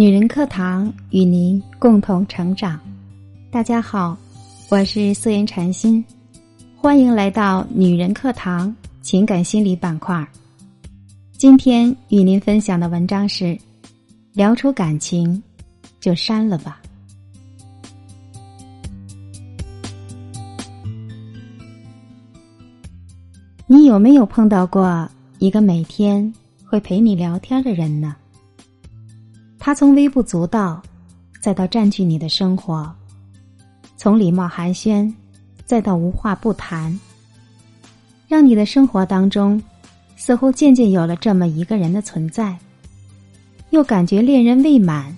女人课堂与您共同成长。大家好，我是素颜禅心，欢迎来到女人课堂情感心理板块。今天与您分享的文章是：聊出感情就删了吧。你有没有碰到过一个每天会陪你聊天的人呢？他从微不足道，再到占据你的生活；从礼貌寒暄，再到无话不谈，让你的生活当中似乎渐渐有了这么一个人的存在，又感觉恋人未满，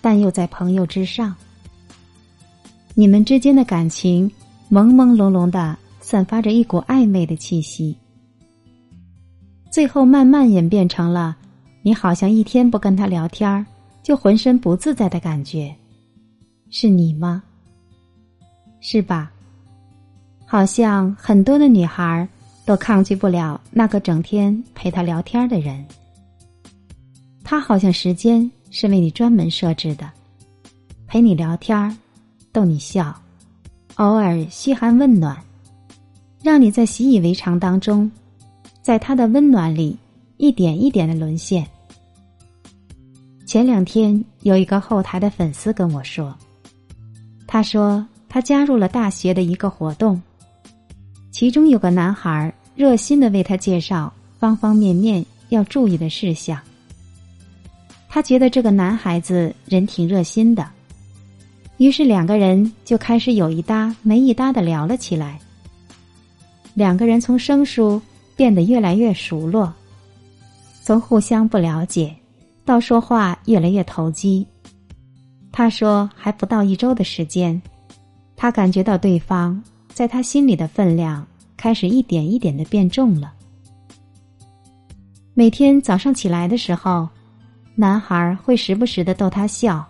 但又在朋友之上。你们之间的感情朦朦胧胧的，散发着一股暧昧的气息，最后慢慢演变成了。你好像一天不跟他聊天儿，就浑身不自在的感觉，是你吗？是吧？好像很多的女孩都抗拒不了那个整天陪她聊天的人。他好像时间是为你专门设置的，陪你聊天逗你笑，偶尔嘘寒问暖，让你在习以为常当中，在他的温暖里一点一点的沦陷。前两天有一个后台的粉丝跟我说，他说他加入了大学的一个活动，其中有个男孩热心的为他介绍方方面面要注意的事项。他觉得这个男孩子人挺热心的，于是两个人就开始有一搭没一搭的聊了起来。两个人从生疏变得越来越熟络，从互相不了解。到说话越来越投机。他说还不到一周的时间，他感觉到对方在他心里的分量开始一点一点的变重了。每天早上起来的时候，男孩会时不时的逗他笑，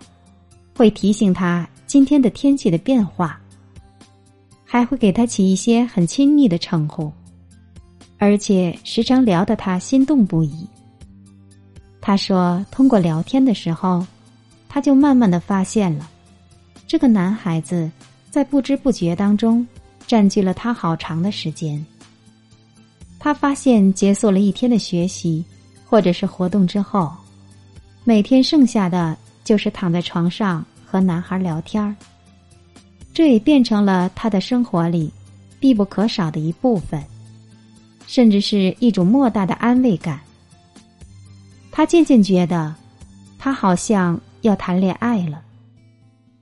会提醒他今天的天气的变化，还会给他起一些很亲昵的称呼，而且时常聊得他心动不已。他说：“通过聊天的时候，他就慢慢的发现了，这个男孩子在不知不觉当中占据了他好长的时间。他发现结束了一天的学习或者是活动之后，每天剩下的就是躺在床上和男孩聊天儿。这也变成了他的生活里必不可少的一部分，甚至是一种莫大的安慰感。”他渐渐觉得，他好像要谈恋爱了。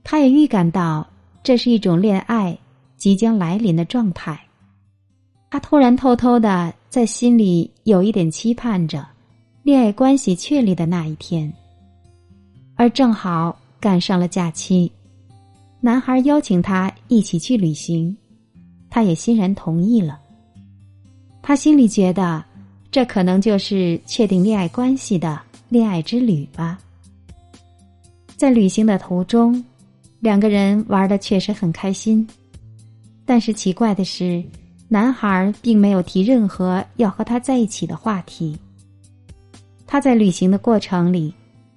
他也预感到这是一种恋爱即将来临的状态。他突然偷偷的在心里有一点期盼着恋爱关系确立的那一天。而正好赶上了假期，男孩邀请他一起去旅行，他也欣然同意了。他心里觉得。这可能就是确定恋爱关系的恋爱之旅吧。在旅行的途中，两个人玩的确实很开心，但是奇怪的是，男孩并没有提任何要和他在一起的话题。他在旅行的过程里，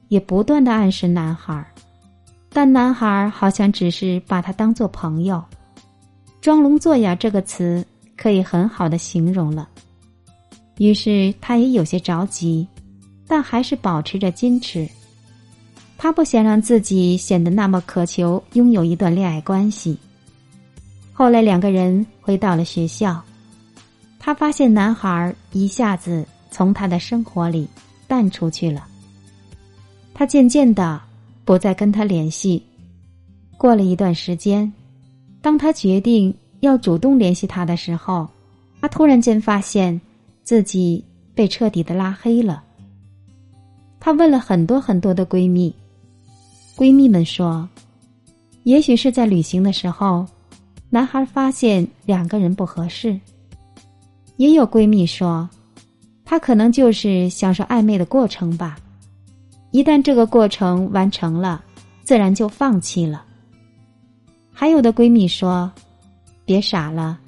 也不断的暗示男孩，但男孩好像只是把他当做朋友，装聋作哑这个词可以很好的形容了。于是他也有些着急，但还是保持着矜持。他不想让自己显得那么渴求拥有一段恋爱关系。后来两个人回到了学校，他发现男孩一下子从他的生活里淡出去了。他渐渐的不再跟他联系。过了一段时间，当他决定要主动联系他的时候，他突然间发现。自己被彻底的拉黑了。她问了很多很多的闺蜜，闺蜜们说，也许是在旅行的时候，男孩发现两个人不合适。也有闺蜜说，他可能就是享受暧昧的过程吧。一旦这个过程完成了，自然就放弃了。还有的闺蜜说，别傻了，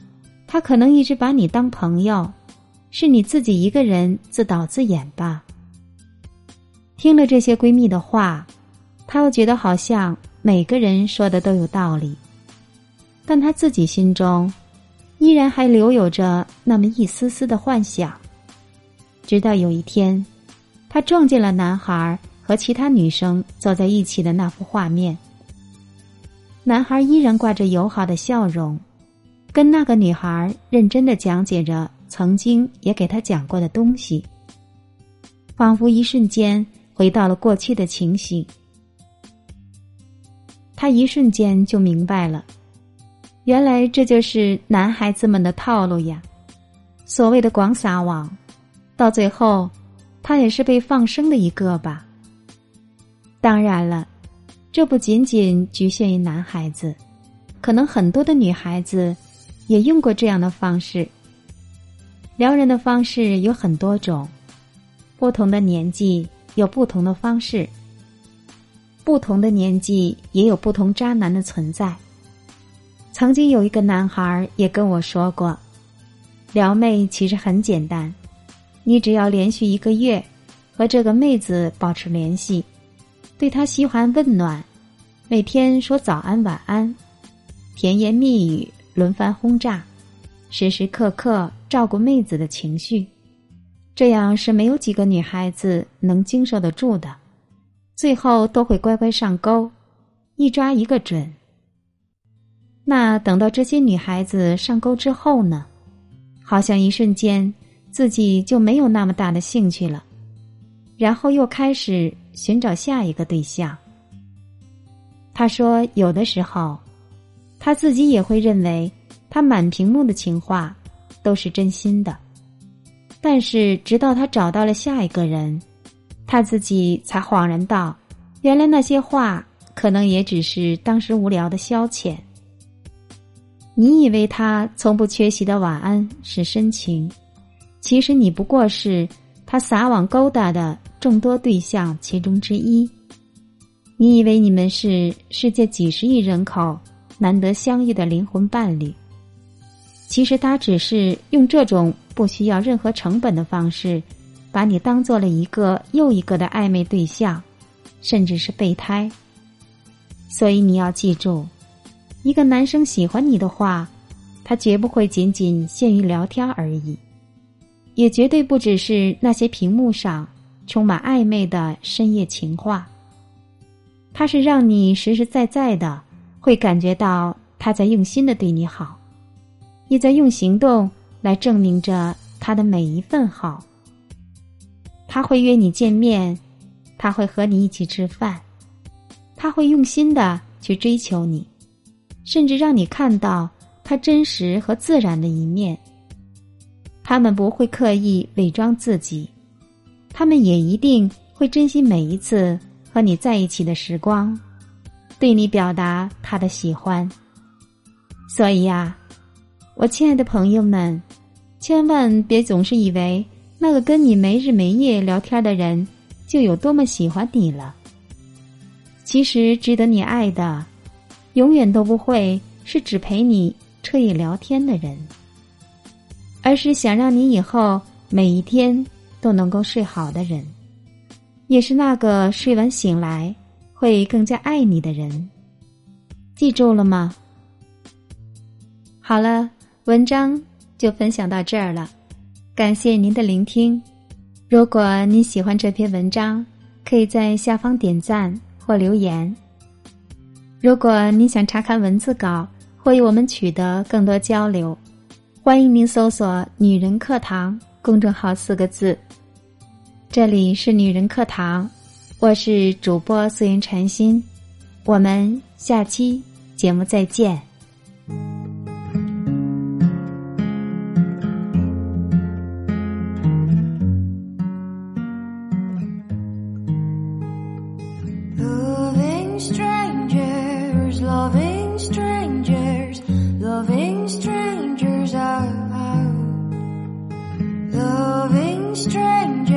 他可能一直把你当朋友。是你自己一个人自导自演吧？听了这些闺蜜的话，她又觉得好像每个人说的都有道理，但她自己心中依然还留有着那么一丝丝的幻想。直到有一天，他撞见了男孩和其他女生走在一起的那幅画面。男孩依然挂着友好的笑容，跟那个女孩认真的讲解着曾经也给他讲过的东西，仿佛一瞬间回到了过去的情形。他一瞬间就明白了，原来这就是男孩子们的套路呀！所谓的广撒网。到最后，他也是被放生的一个吧。当然了，这不仅仅局限于男孩子，可能很多的女孩子也用过这样的方式。撩人的方式有很多种，不同的年纪有不同的方式，不同的年纪也有不同渣男的存在。曾经有一个男孩也跟我说过，撩妹其实很简单。你只要连续一个月和这个妹子保持联系，对她嘘寒问暖，每天说早安晚安，甜言蜜语轮番轰炸，时时刻刻照顾妹子的情绪，这样是没有几个女孩子能经受得住的，最后都会乖乖上钩，一抓一个准。那等到这些女孩子上钩之后呢？好像一瞬间。自己就没有那么大的兴趣了，然后又开始寻找下一个对象。他说：“有的时候，他自己也会认为他满屏幕的情话都是真心的，但是直到他找到了下一个人，他自己才恍然道：原来那些话可能也只是当时无聊的消遣。你以为他从不缺席的晚安是深情？”其实你不过是他撒网勾搭的众多对象其中之一。你以为你们是世界几十亿人口难得相遇的灵魂伴侣？其实他只是用这种不需要任何成本的方式，把你当做了一个又一个的暧昧对象，甚至是备胎。所以你要记住，一个男生喜欢你的话，他绝不会仅仅限于聊天而已。也绝对不只是那些屏幕上充满暧昧的深夜情话。他是让你实实在在的会感觉到他在用心的对你好，也在用行动来证明着他的每一份好。他会约你见面，他会和你一起吃饭，他会用心的去追求你，甚至让你看到他真实和自然的一面。他们不会刻意伪装自己，他们也一定会珍惜每一次和你在一起的时光，对你表达他的喜欢。所以呀，我亲爱的朋友们，千万别总是以为那个跟你没日没夜聊天的人就有多么喜欢你了。其实，值得你爱的，永远都不会是只陪你彻夜聊天的人。而是想让你以后每一天都能够睡好的人，也是那个睡完醒来会更加爱你的人。记住了吗？好了，文章就分享到这儿了，感谢您的聆听。如果你喜欢这篇文章，可以在下方点赞或留言。如果你想查看文字稿或与我们取得更多交流。欢迎您搜索“女人课堂”公众号四个字。这里是女人课堂，我是主播素颜禅心，我们下期节目再见。Strange.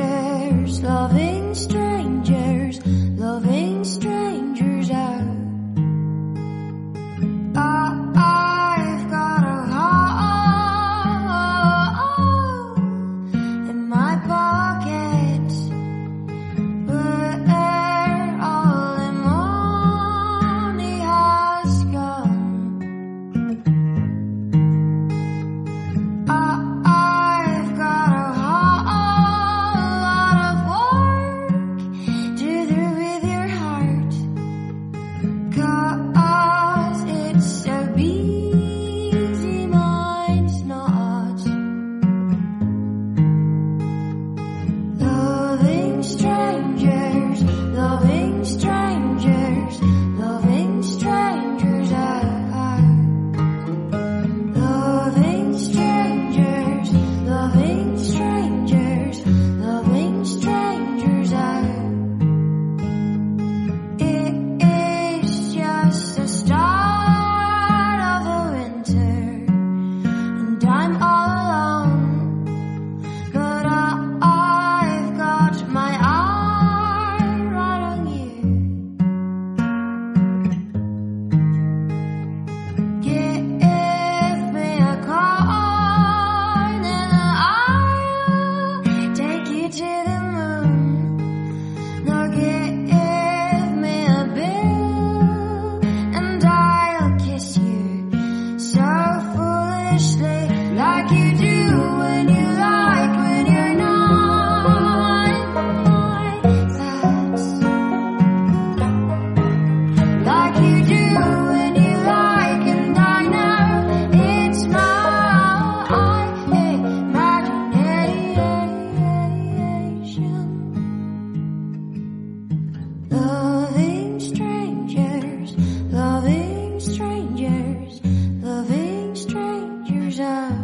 じ。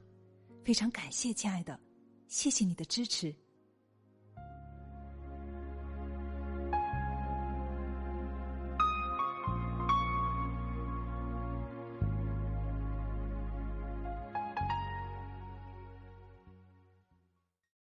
非常感谢，亲爱的，谢谢你的支持。